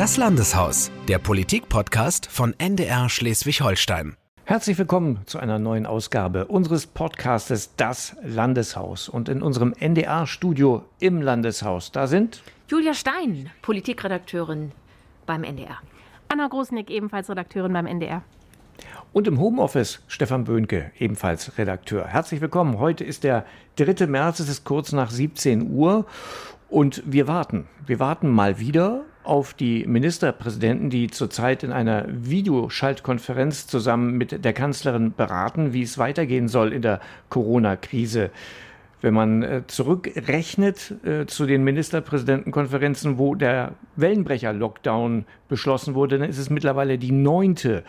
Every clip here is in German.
Das Landeshaus, der Politik-Podcast von NDR Schleswig-Holstein. Herzlich willkommen zu einer neuen Ausgabe unseres Podcastes Das Landeshaus. Und in unserem NDR-Studio im Landeshaus, da sind Julia Stein, Politikredakteurin beim NDR. Anna Großnick, ebenfalls Redakteurin beim NDR. Und im Homeoffice Stefan Böhnke, ebenfalls Redakteur. Herzlich willkommen. Heute ist der 3. März, es ist kurz nach 17 Uhr und wir warten. Wir warten mal wieder auf die Ministerpräsidenten, die zurzeit in einer Videoschaltkonferenz zusammen mit der Kanzlerin beraten, wie es weitergehen soll in der Corona-Krise. Wenn man äh, zurückrechnet äh, zu den Ministerpräsidentenkonferenzen, wo der Wellenbrecher-Lockdown beschlossen wurde, dann ist es mittlerweile die neunte.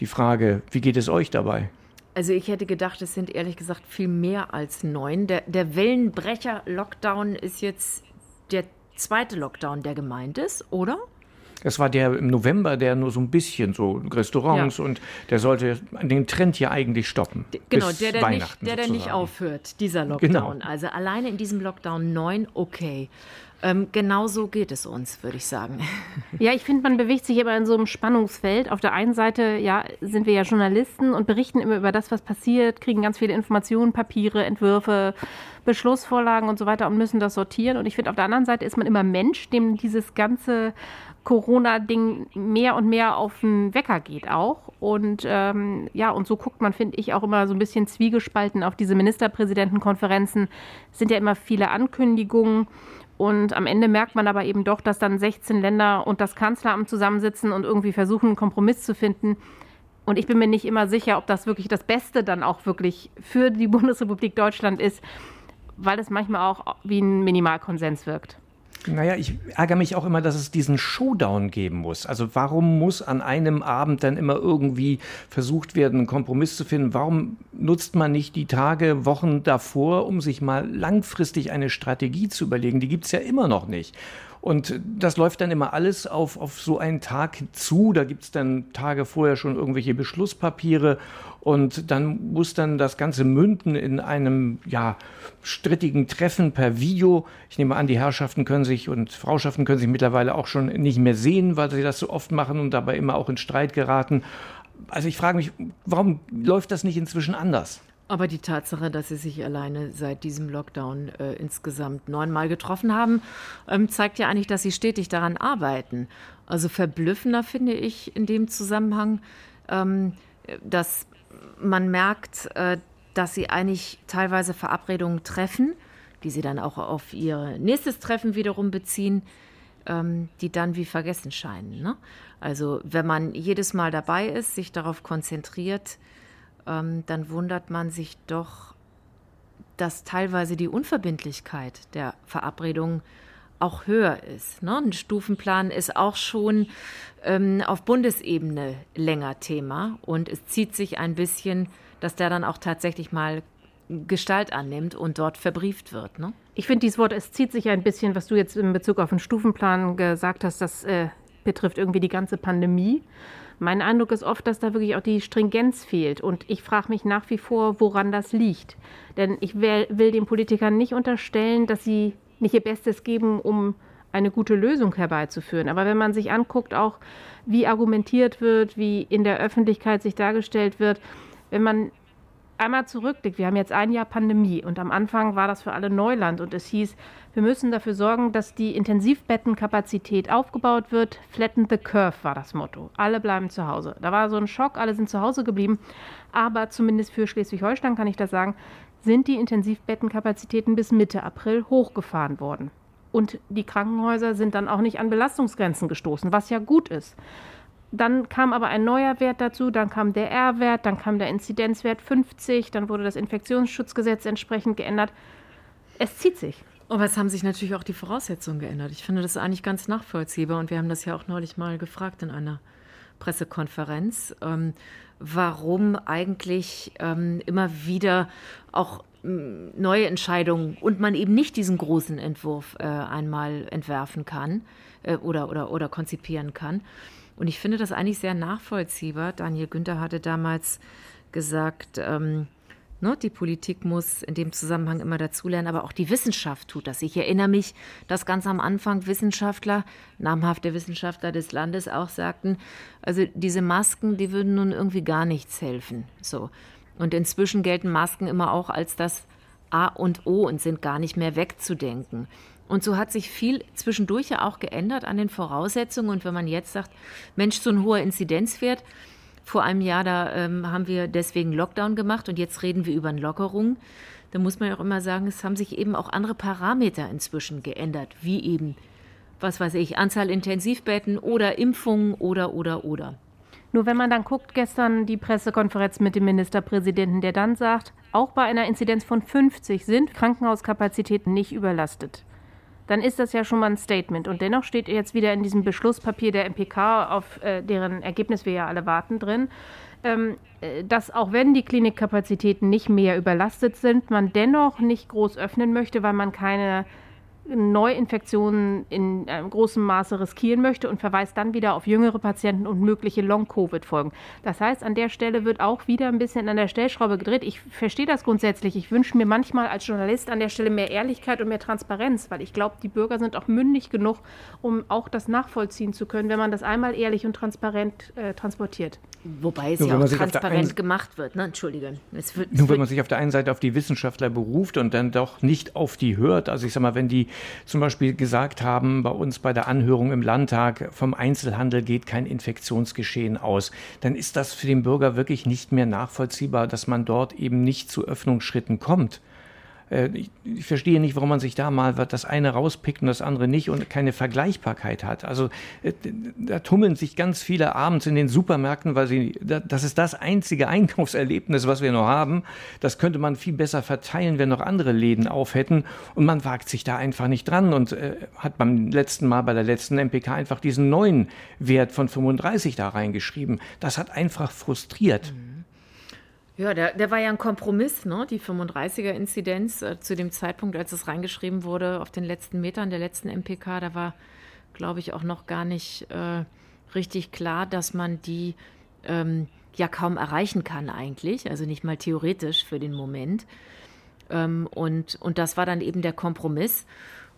Die Frage, wie geht es euch dabei? Also ich hätte gedacht, es sind ehrlich gesagt viel mehr als neun. Der, der Wellenbrecher-Lockdown ist jetzt der zweite Lockdown, der gemeint ist, oder? Es war der im November, der nur so ein bisschen so Restaurants ja. und der sollte den Trend hier eigentlich stoppen. Genau, der, der, nicht, der, der nicht aufhört, dieser Lockdown. Genau. Also alleine in diesem Lockdown neun, okay. Ähm, genau so geht es uns, würde ich sagen. Ja, ich finde, man bewegt sich immer in so einem Spannungsfeld. Auf der einen Seite, ja, sind wir ja Journalisten und berichten immer über das, was passiert, kriegen ganz viele Informationen, Papiere, Entwürfe, Beschlussvorlagen und so weiter und müssen das sortieren. Und ich finde, auf der anderen Seite ist man immer Mensch, dem dieses ganze Corona-Ding mehr und mehr auf den Wecker geht auch. Und ähm, ja, und so guckt man, finde ich, auch immer so ein bisschen zwiegespalten auf diese Ministerpräsidentenkonferenzen. Es sind ja immer viele Ankündigungen. Und am Ende merkt man aber eben doch, dass dann 16 Länder und das Kanzleramt zusammensitzen und irgendwie versuchen, einen Kompromiss zu finden. Und ich bin mir nicht immer sicher, ob das wirklich das Beste dann auch wirklich für die Bundesrepublik Deutschland ist, weil es manchmal auch wie ein Minimalkonsens wirkt. Naja, ich ärgere mich auch immer, dass es diesen Showdown geben muss. Also warum muss an einem Abend dann immer irgendwie versucht werden, einen Kompromiss zu finden? Warum nutzt man nicht die Tage, Wochen davor, um sich mal langfristig eine Strategie zu überlegen? Die gibt es ja immer noch nicht. Und das läuft dann immer alles auf, auf so einen Tag zu. Da gibt es dann Tage vorher schon irgendwelche Beschlusspapiere und dann muss dann das Ganze münden in einem ja, strittigen Treffen per Video. Ich nehme an, die Herrschaften können sich und Frauschaften können sich mittlerweile auch schon nicht mehr sehen, weil sie das so oft machen und dabei immer auch in Streit geraten. Also ich frage mich, warum läuft das nicht inzwischen anders? Aber die Tatsache, dass sie sich alleine seit diesem Lockdown äh, insgesamt neunmal getroffen haben, ähm, zeigt ja eigentlich, dass sie stetig daran arbeiten. Also verblüffender finde ich in dem Zusammenhang, ähm, dass man merkt, äh, dass sie eigentlich teilweise Verabredungen treffen, die sie dann auch auf ihr nächstes Treffen wiederum beziehen, ähm, die dann wie vergessen scheinen. Ne? Also wenn man jedes Mal dabei ist, sich darauf konzentriert, ähm, dann wundert man sich doch, dass teilweise die Unverbindlichkeit der Verabredung auch höher ist. Ne? Ein Stufenplan ist auch schon ähm, auf Bundesebene länger Thema und es zieht sich ein bisschen, dass der dann auch tatsächlich mal Gestalt annimmt und dort verbrieft wird. Ne? Ich finde dieses Wort, es zieht sich ein bisschen, was du jetzt in Bezug auf den Stufenplan gesagt hast, das äh, betrifft irgendwie die ganze Pandemie. Mein Eindruck ist oft, dass da wirklich auch die Stringenz fehlt. Und ich frage mich nach wie vor, woran das liegt. Denn ich will, will den Politikern nicht unterstellen, dass sie nicht ihr Bestes geben, um eine gute Lösung herbeizuführen. Aber wenn man sich anguckt, auch wie argumentiert wird, wie in der Öffentlichkeit sich dargestellt wird, wenn man einmal zurückblickt, wir haben jetzt ein Jahr Pandemie und am Anfang war das für alle Neuland und es hieß, wir müssen dafür sorgen, dass die Intensivbettenkapazität aufgebaut wird. Flatten the curve war das Motto. Alle bleiben zu Hause. Da war so ein Schock, alle sind zu Hause geblieben. Aber zumindest für Schleswig-Holstein kann ich das sagen, sind die Intensivbettenkapazitäten bis Mitte April hochgefahren worden. Und die Krankenhäuser sind dann auch nicht an Belastungsgrenzen gestoßen, was ja gut ist. Dann kam aber ein neuer Wert dazu, dann kam der R-Wert, dann kam der Inzidenzwert 50, dann wurde das Infektionsschutzgesetz entsprechend geändert. Es zieht sich. Aber es haben sich natürlich auch die Voraussetzungen geändert. Ich finde das eigentlich ganz nachvollziehbar und wir haben das ja auch neulich mal gefragt in einer Pressekonferenz, ähm, warum eigentlich ähm, immer wieder auch neue Entscheidungen und man eben nicht diesen großen Entwurf äh, einmal entwerfen kann äh, oder, oder, oder konzipieren kann. Und ich finde das eigentlich sehr nachvollziehbar. Daniel Günther hatte damals gesagt, ähm, Ne? Die Politik muss in dem Zusammenhang immer dazulernen, aber auch die Wissenschaft tut das. Ich erinnere mich, dass ganz am Anfang Wissenschaftler, namhafte Wissenschaftler des Landes auch sagten, also diese Masken, die würden nun irgendwie gar nichts helfen. So. Und inzwischen gelten Masken immer auch als das A und O und sind gar nicht mehr wegzudenken. Und so hat sich viel zwischendurch ja auch geändert an den Voraussetzungen. Und wenn man jetzt sagt, Mensch, so ein hoher Inzidenzwert, vor einem Jahr, da ähm, haben wir deswegen Lockdown gemacht und jetzt reden wir über eine Lockerung. Da muss man ja auch immer sagen, es haben sich eben auch andere Parameter inzwischen geändert, wie eben, was weiß ich, Anzahl Intensivbetten oder Impfungen oder, oder, oder. Nur wenn man dann guckt, gestern die Pressekonferenz mit dem Ministerpräsidenten, der dann sagt, auch bei einer Inzidenz von 50 sind Krankenhauskapazitäten nicht überlastet. Dann ist das ja schon mal ein Statement. Und dennoch steht jetzt wieder in diesem Beschlusspapier der MPK, auf äh, deren Ergebnis wir ja alle warten, drin, ähm, äh, dass auch wenn die Klinikkapazitäten nicht mehr überlastet sind, man dennoch nicht groß öffnen möchte, weil man keine Neuinfektionen in einem großen Maße riskieren möchte und verweist dann wieder auf jüngere Patienten und mögliche Long-Covid-Folgen. Das heißt, an der Stelle wird auch wieder ein bisschen an der Stellschraube gedreht. Ich verstehe das grundsätzlich. Ich wünsche mir manchmal als Journalist an der Stelle mehr Ehrlichkeit und mehr Transparenz, weil ich glaube, die Bürger sind auch mündig genug, um auch das nachvollziehen zu können, wenn man das einmal ehrlich und transparent äh, transportiert. Wobei es Nur ja auch transparent gemacht wird, ne? Entschuldige. Es wird, Nur wenn man sich auf der einen Seite auf die Wissenschaftler beruft und dann doch nicht auf die hört. Also ich sag mal, wenn die zum Beispiel gesagt haben, bei uns bei der Anhörung im Landtag, vom Einzelhandel geht kein Infektionsgeschehen aus, dann ist das für den Bürger wirklich nicht mehr nachvollziehbar, dass man dort eben nicht zu Öffnungsschritten kommt. Äh, ich, ich, verstehe nicht, warum man sich da mal das eine rauspickt und das andere nicht und keine Vergleichbarkeit hat. Also äh, da tummeln sich ganz viele abends in den Supermärkten, weil sie, das ist das einzige Einkaufserlebnis, was wir noch haben. Das könnte man viel besser verteilen, wenn noch andere Läden auf hätten. Und man wagt sich da einfach nicht dran und äh, hat beim letzten Mal bei der letzten MPK einfach diesen neuen Wert von 35 da reingeschrieben. Das hat einfach frustriert. Mhm. Ja, der, der war ja ein Kompromiss, ne? die 35er-Inzidenz äh, zu dem Zeitpunkt, als es reingeschrieben wurde, auf den letzten Metern der letzten MPK, da war, glaube ich, auch noch gar nicht äh, richtig klar, dass man die ähm, ja kaum erreichen kann eigentlich, also nicht mal theoretisch für den Moment. Ähm, und, und das war dann eben der Kompromiss.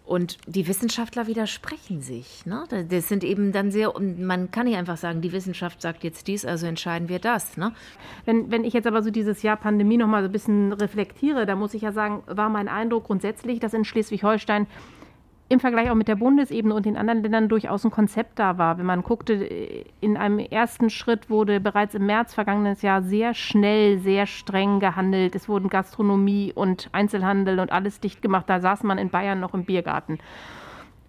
Und die Wissenschaftler widersprechen sich. Ne? Das sind eben dann sehr, man kann nicht einfach sagen, die Wissenschaft sagt jetzt dies, also entscheiden wir das. Ne? Wenn, wenn ich jetzt aber so dieses Jahr Pandemie noch mal so ein bisschen reflektiere, da muss ich ja sagen, war mein Eindruck grundsätzlich, dass in Schleswig-Holstein im Vergleich auch mit der Bundesebene und den anderen Ländern durchaus ein Konzept da war. Wenn man guckte, in einem ersten Schritt wurde bereits im März vergangenes Jahr sehr schnell, sehr streng gehandelt. Es wurden Gastronomie und Einzelhandel und alles dicht gemacht. Da saß man in Bayern noch im Biergarten.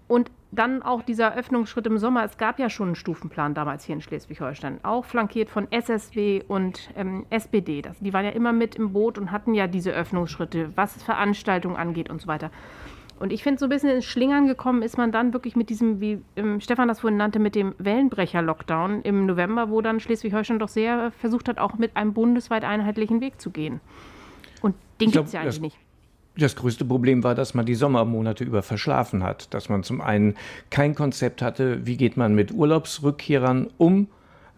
Und dann auch dieser Öffnungsschritt im Sommer. Es gab ja schon einen Stufenplan damals hier in Schleswig-Holstein, auch flankiert von SSW und ähm, SPD. Das, die waren ja immer mit im Boot und hatten ja diese Öffnungsschritte, was Veranstaltungen angeht und so weiter. Und ich finde, so ein bisschen ins Schlingern gekommen ist man dann wirklich mit diesem, wie ähm, Stefan das vorhin nannte, mit dem Wellenbrecher-Lockdown im November, wo dann Schleswig-Holstein doch sehr versucht hat, auch mit einem bundesweit einheitlichen Weg zu gehen. Und den gibt es ja eigentlich nicht. Das größte Problem war, dass man die Sommermonate über verschlafen hat. Dass man zum einen kein Konzept hatte, wie geht man mit Urlaubsrückkehrern um,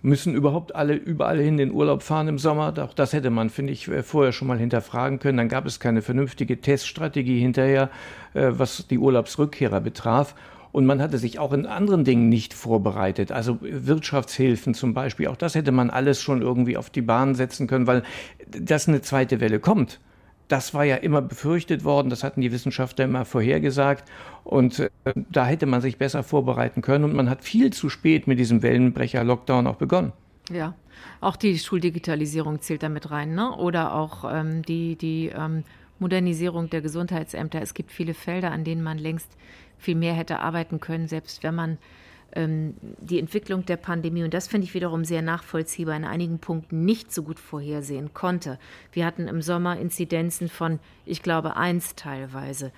Müssen überhaupt alle überall hin den Urlaub fahren im Sommer? Auch das hätte man, finde ich, äh, vorher schon mal hinterfragen können. Dann gab es keine vernünftige Teststrategie hinterher, äh, was die Urlaubsrückkehrer betraf. Und man hatte sich auch in anderen Dingen nicht vorbereitet. Also Wirtschaftshilfen zum Beispiel, auch das hätte man alles schon irgendwie auf die Bahn setzen können, weil das eine zweite Welle kommt das war ja immer befürchtet worden, das hatten die Wissenschaftler immer vorhergesagt. Und äh, da hätte man sich besser vorbereiten können. Und man hat viel zu spät mit diesem Wellenbrecher-Lockdown auch begonnen. Ja, auch die Schuldigitalisierung zählt damit rein, ne? Oder auch ähm, die, die ähm, Modernisierung der Gesundheitsämter. Es gibt viele Felder, an denen man längst viel mehr hätte arbeiten können, selbst wenn man ähm, die Entwicklung der Pandemie, und das finde ich wiederum sehr nachvollziehbar, in einigen Punkten nicht so gut vorhersehen konnte. Wir hatten im Sommer Inzidenzen von, ich glaube, eins teilweise.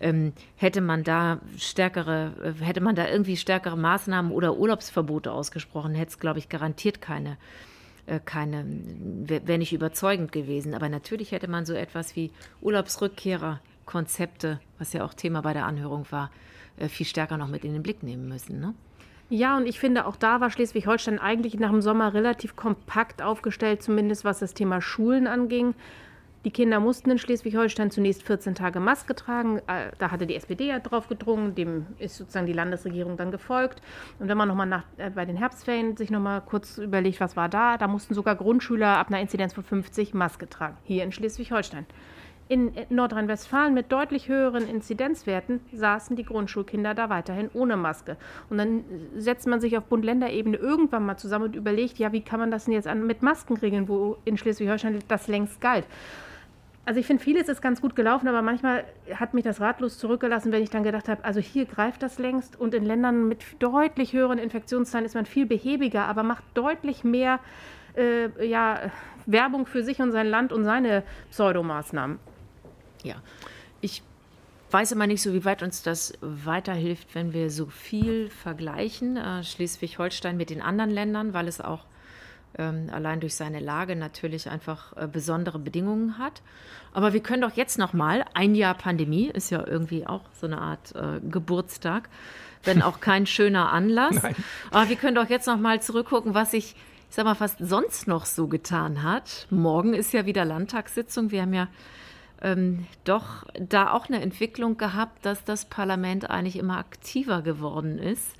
Ähm, hätte man da stärkere, äh, hätte man da irgendwie stärkere Maßnahmen oder Urlaubsverbote ausgesprochen, hätte es, glaube ich, garantiert keine äh, keine, wäre nicht überzeugend gewesen. Aber natürlich hätte man so etwas wie Urlaubsrückkehrerkonzepte, was ja auch Thema bei der Anhörung war, äh, viel stärker noch mit in den Blick nehmen müssen. Ne? Ja, und ich finde, auch da war Schleswig-Holstein eigentlich nach dem Sommer relativ kompakt aufgestellt, zumindest was das Thema Schulen anging. Die Kinder mussten in Schleswig-Holstein zunächst 14 Tage Maske tragen. Äh, da hatte die SPD ja drauf gedrungen, dem ist sozusagen die Landesregierung dann gefolgt. Und wenn man nochmal äh, bei den Herbstferien sich nochmal kurz überlegt, was war da, da mussten sogar Grundschüler ab einer Inzidenz von 50 Maske tragen, hier in Schleswig-Holstein. In Nordrhein-Westfalen mit deutlich höheren Inzidenzwerten saßen die Grundschulkinder da weiterhin ohne Maske. Und dann setzt man sich auf Bund-Länder-Ebene irgendwann mal zusammen und überlegt, ja, wie kann man das denn jetzt an, mit Masken regeln, wo in Schleswig-Holstein das längst galt. Also ich finde, vieles ist ganz gut gelaufen, aber manchmal hat mich das ratlos zurückgelassen, wenn ich dann gedacht habe, also hier greift das längst und in Ländern mit deutlich höheren Infektionszahlen ist man viel behäbiger, aber macht deutlich mehr äh, ja, Werbung für sich und sein Land und seine Pseudomaßnahmen. Ja, ich weiß immer nicht so, wie weit uns das weiterhilft, wenn wir so viel vergleichen, äh, Schleswig-Holstein mit den anderen Ländern, weil es auch ähm, allein durch seine Lage natürlich einfach äh, besondere Bedingungen hat. Aber wir können doch jetzt noch mal ein Jahr Pandemie ist ja irgendwie auch so eine Art äh, Geburtstag, wenn auch kein schöner Anlass. Nein. Aber wir können doch jetzt noch mal zurückgucken, was sich ich sag mal fast sonst noch so getan hat. Morgen ist ja wieder Landtagssitzung. Wir haben ja ähm, doch da auch eine Entwicklung gehabt, dass das Parlament eigentlich immer aktiver geworden ist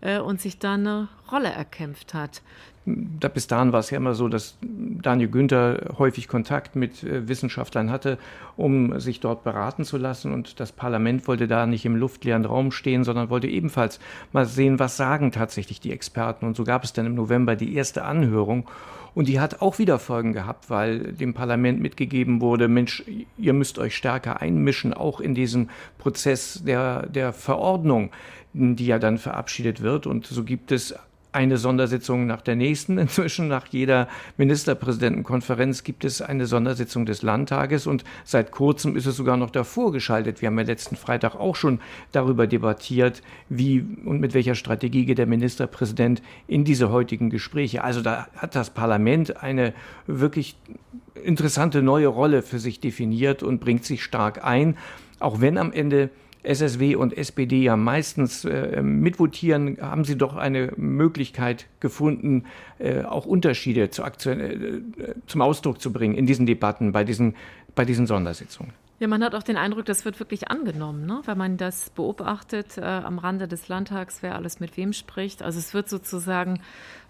äh, und sich da eine Rolle erkämpft hat da bis dahin war es ja immer so, dass Daniel Günther häufig Kontakt mit äh, Wissenschaftlern hatte, um sich dort beraten zu lassen. Und das Parlament wollte da nicht im luftleeren Raum stehen, sondern wollte ebenfalls mal sehen, was sagen tatsächlich die Experten. Und so gab es dann im November die erste Anhörung. Und die hat auch wieder Folgen gehabt, weil dem Parlament mitgegeben wurde, Mensch, ihr müsst euch stärker einmischen, auch in diesem Prozess der, der Verordnung, die ja dann verabschiedet wird. Und so gibt es eine Sondersitzung nach der nächsten. Inzwischen nach jeder Ministerpräsidentenkonferenz gibt es eine Sondersitzung des Landtages und seit kurzem ist es sogar noch davor geschaltet. Wir haben ja letzten Freitag auch schon darüber debattiert, wie und mit welcher Strategie geht der Ministerpräsident in diese heutigen Gespräche. Also da hat das Parlament eine wirklich interessante neue Rolle für sich definiert und bringt sich stark ein, auch wenn am Ende SSW und SPD ja meistens äh, mitvotieren, haben sie doch eine Möglichkeit gefunden, äh, auch Unterschiede zu äh, zum Ausdruck zu bringen in diesen Debatten, bei diesen, bei diesen Sondersitzungen. Ja, man hat auch den Eindruck, das wird wirklich angenommen, ne? wenn man das beobachtet äh, am Rande des Landtags, wer alles mit wem spricht. Also es wird sozusagen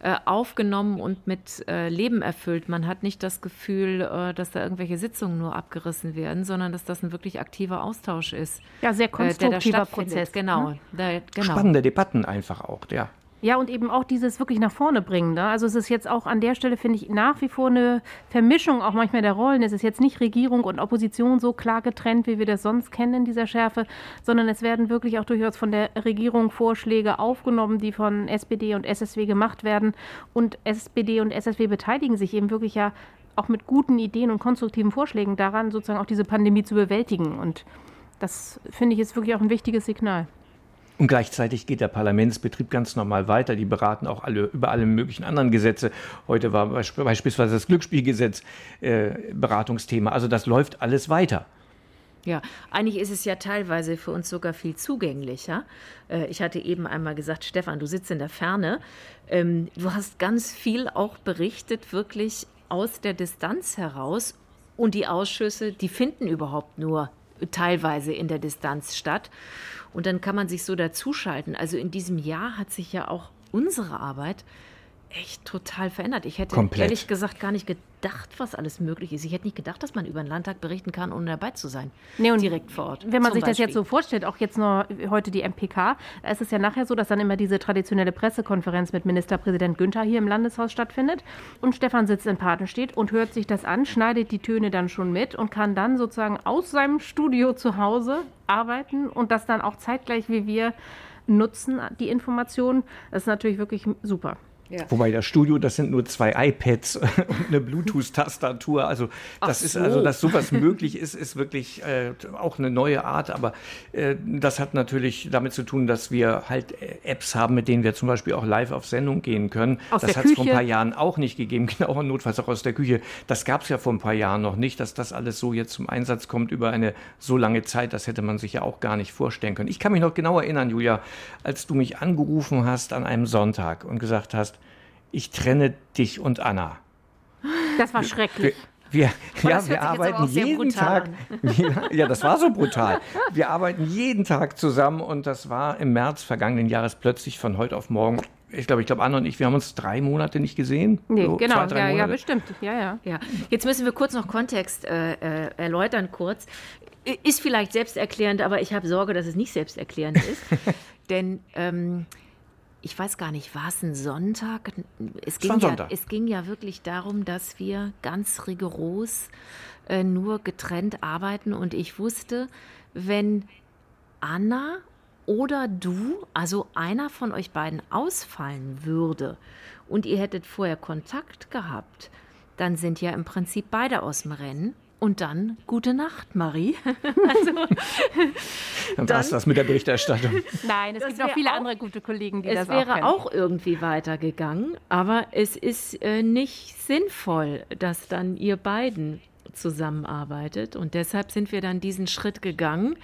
äh, aufgenommen und mit äh, Leben erfüllt. Man hat nicht das Gefühl, äh, dass da irgendwelche Sitzungen nur abgerissen werden, sondern dass das ein wirklich aktiver Austausch ist. Ja, sehr konstruktiver äh, Prozess. Genau, ne? da, genau. Spannende Debatten einfach auch, ja. Ja, und eben auch dieses wirklich nach vorne bringen. Ne? Also es ist jetzt auch an der Stelle, finde ich, nach wie vor eine Vermischung auch manchmal der Rollen. Es ist jetzt nicht Regierung und Opposition so klar getrennt, wie wir das sonst kennen in dieser Schärfe, sondern es werden wirklich auch durchaus von der Regierung Vorschläge aufgenommen, die von SPD und SSW gemacht werden. Und SPD und SSW beteiligen sich eben wirklich ja auch mit guten Ideen und konstruktiven Vorschlägen daran, sozusagen auch diese Pandemie zu bewältigen. Und das finde ich ist wirklich auch ein wichtiges Signal. Und gleichzeitig geht der Parlamentsbetrieb ganz normal weiter. Die beraten auch alle über alle möglichen anderen Gesetze. Heute war beispielsweise das Glücksspielgesetz äh, Beratungsthema. Also das läuft alles weiter. Ja, eigentlich ist es ja teilweise für uns sogar viel zugänglicher. Äh, ich hatte eben einmal gesagt, Stefan, du sitzt in der Ferne. Ähm, du hast ganz viel auch berichtet, wirklich aus der Distanz heraus. Und die Ausschüsse, die finden überhaupt nur teilweise in der Distanz statt. Und dann kann man sich so dazuschalten. Also in diesem Jahr hat sich ja auch unsere Arbeit echt total verändert. Ich hätte Komplett. ehrlich gesagt gar nicht gedacht, was alles möglich ist. Ich hätte nicht gedacht, dass man über den Landtag berichten kann, ohne dabei zu sein. Nee, und direkt vor Ort. Wenn man sich Beispiel. das jetzt so vorstellt, auch jetzt nur heute die MPK, da ist es ja nachher so, dass dann immer diese traditionelle Pressekonferenz mit Ministerpräsident Günther hier im Landeshaus stattfindet. Und Stefan sitzt in Patenstedt und hört sich das an, schneidet die Töne dann schon mit und kann dann sozusagen aus seinem Studio zu Hause arbeiten und das dann auch zeitgleich wie wir nutzen, die Informationen. Das ist natürlich wirklich super. Ja. Wobei das Studio, das sind nur zwei iPads und eine Bluetooth-Tastatur. Also das so. ist also, dass sowas möglich ist, ist wirklich äh, auch eine neue Art. Aber äh, das hat natürlich damit zu tun, dass wir halt äh, Apps haben, mit denen wir zum Beispiel auch live auf Sendung gehen können. Aus das hat es vor ein paar Jahren auch nicht gegeben, genau notfalls auch aus der Küche. Das gab es ja vor ein paar Jahren noch nicht, dass das alles so jetzt zum Einsatz kommt über eine so lange Zeit. Das hätte man sich ja auch gar nicht vorstellen können. Ich kann mich noch genau erinnern, Julia, als du mich angerufen hast an einem Sonntag und gesagt hast, ich trenne dich und Anna. Das war schrecklich. Wir, ja, wir arbeiten jeden Tag. Ja, ja, das war so brutal. Wir arbeiten jeden Tag zusammen und das war im März vergangenen Jahres plötzlich von heute auf morgen ich glaube, ich glaube, Anna und ich, wir haben uns drei Monate nicht gesehen. Nee, so genau, zwei, ja, ja, bestimmt. Ja, ja. ja. Jetzt müssen wir kurz noch Kontext äh, äh, erläutern, kurz. Ist vielleicht selbsterklärend, aber ich habe Sorge, dass es nicht selbsterklärend ist. Denn ähm, ich weiß gar nicht, war es ein Sonntag? Es ging, Sonntag. Ja, es ging ja wirklich darum, dass wir ganz rigoros äh, nur getrennt arbeiten. Und ich wusste, wenn Anna oder du, also einer von euch beiden ausfallen würde und ihr hättet vorher Kontakt gehabt, dann sind ja im Prinzip beide aus dem Rennen. Und dann gute Nacht, Marie. also, dann war es das mit der Berichterstattung. Nein, es gibt noch viele auch, andere gute Kollegen, die das auch Es wäre auch, auch irgendwie weitergegangen, aber es ist äh, nicht sinnvoll, dass dann ihr beiden zusammenarbeitet. Und deshalb sind wir dann diesen Schritt gegangen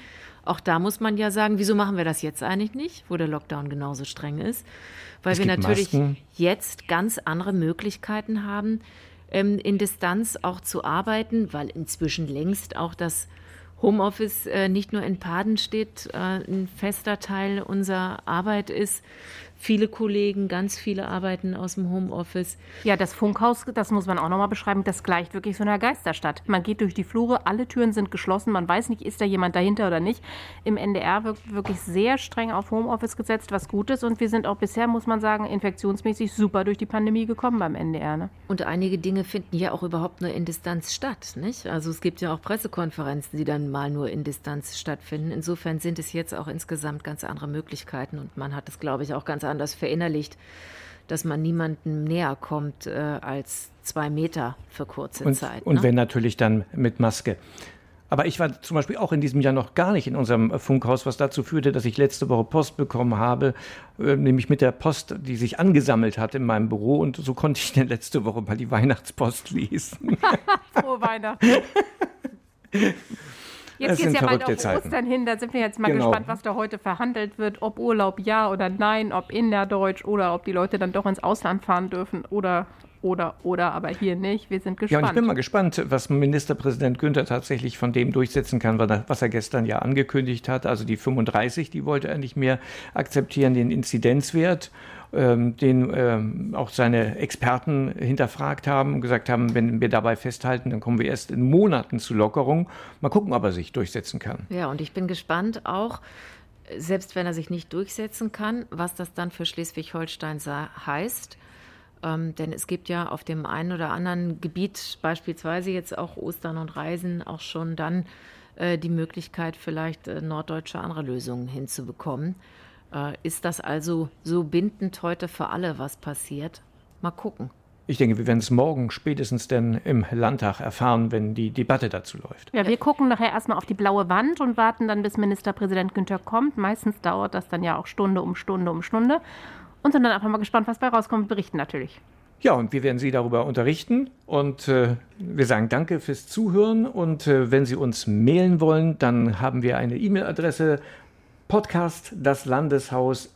auch da muss man ja sagen, wieso machen wir das jetzt eigentlich nicht, wo der Lockdown genauso streng ist? Weil es wir natürlich Masken. jetzt ganz andere Möglichkeiten haben, ähm, in Distanz auch zu arbeiten, weil inzwischen längst auch das Homeoffice äh, nicht nur in Paden steht, äh, ein fester Teil unserer Arbeit ist, Viele Kollegen, ganz viele arbeiten aus dem Homeoffice. Ja, das Funkhaus, das muss man auch nochmal beschreiben, das gleicht wirklich so einer Geisterstadt. Man geht durch die Flure, alle Türen sind geschlossen, man weiß nicht, ist da jemand dahinter oder nicht. Im NDR wird wirklich sehr streng auf Homeoffice gesetzt, was gut ist. Und wir sind auch bisher, muss man sagen, infektionsmäßig super durch die Pandemie gekommen beim NDR. Ne? Und einige Dinge finden ja auch überhaupt nur in Distanz statt. Nicht? Also es gibt ja auch Pressekonferenzen, die dann mal nur in Distanz stattfinden. Insofern sind es jetzt auch insgesamt ganz andere Möglichkeiten und man hat es, glaube ich, auch ganz anders verinnerlicht, dass man niemandem näher kommt äh, als zwei Meter für kurze und, Zeit. Und ne? wenn natürlich dann mit Maske. Aber ich war zum Beispiel auch in diesem Jahr noch gar nicht in unserem Funkhaus, was dazu führte, dass ich letzte Woche Post bekommen habe, äh, nämlich mit der Post, die sich angesammelt hat in meinem Büro. Und so konnte ich dann letzte Woche mal die Weihnachtspost lesen. Frohe Weihnachten. Jetzt geht es ja bald auf Zeiten. Ostern hin. Da sind wir jetzt mal genau. gespannt, was da heute verhandelt wird. Ob Urlaub ja oder nein, ob innerdeutsch oder ob die Leute dann doch ins Ausland fahren dürfen oder oder, oder, aber hier nicht. Wir sind gespannt. Ja, und ich bin mal gespannt, was Ministerpräsident Günther tatsächlich von dem durchsetzen kann, was er gestern ja angekündigt hat. Also die 35, die wollte er nicht mehr akzeptieren, den Inzidenzwert ähm, den ähm, auch seine Experten hinterfragt haben und gesagt haben, wenn wir dabei festhalten, dann kommen wir erst in Monaten zu Lockerung. Mal gucken, ob er sich durchsetzen kann. Ja, und ich bin gespannt auch, selbst wenn er sich nicht durchsetzen kann, was das dann für Schleswig-Holstein heißt. Ähm, denn es gibt ja auf dem einen oder anderen Gebiet, beispielsweise jetzt auch Ostern und Reisen, auch schon dann äh, die Möglichkeit, vielleicht äh, norddeutsche andere Lösungen hinzubekommen. Äh, ist das also so bindend heute für alle, was passiert? Mal gucken. Ich denke, wir werden es morgen spätestens denn im Landtag erfahren, wenn die Debatte dazu läuft. Ja, wir gucken nachher erstmal auf die blaue Wand und warten dann, bis Ministerpräsident Günther kommt. Meistens dauert das dann ja auch Stunde um Stunde um Stunde. Und sind dann einfach mal gespannt, was bei rauskommt, berichten natürlich. Ja, und wir werden Sie darüber unterrichten. Und äh, wir sagen Danke fürs Zuhören. Und äh, wenn Sie uns mailen wollen, dann haben wir eine E-Mail-Adresse Podcast das Landeshaus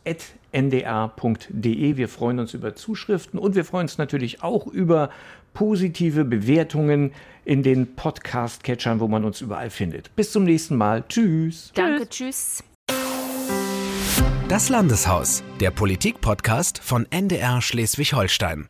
ndr.de. Wir freuen uns über Zuschriften und wir freuen uns natürlich auch über positive Bewertungen in den Podcast-Catchern, wo man uns überall findet. Bis zum nächsten Mal. Tschüss. Danke, tschüss. Das Landeshaus, der Politik-Podcast von NDR Schleswig-Holstein.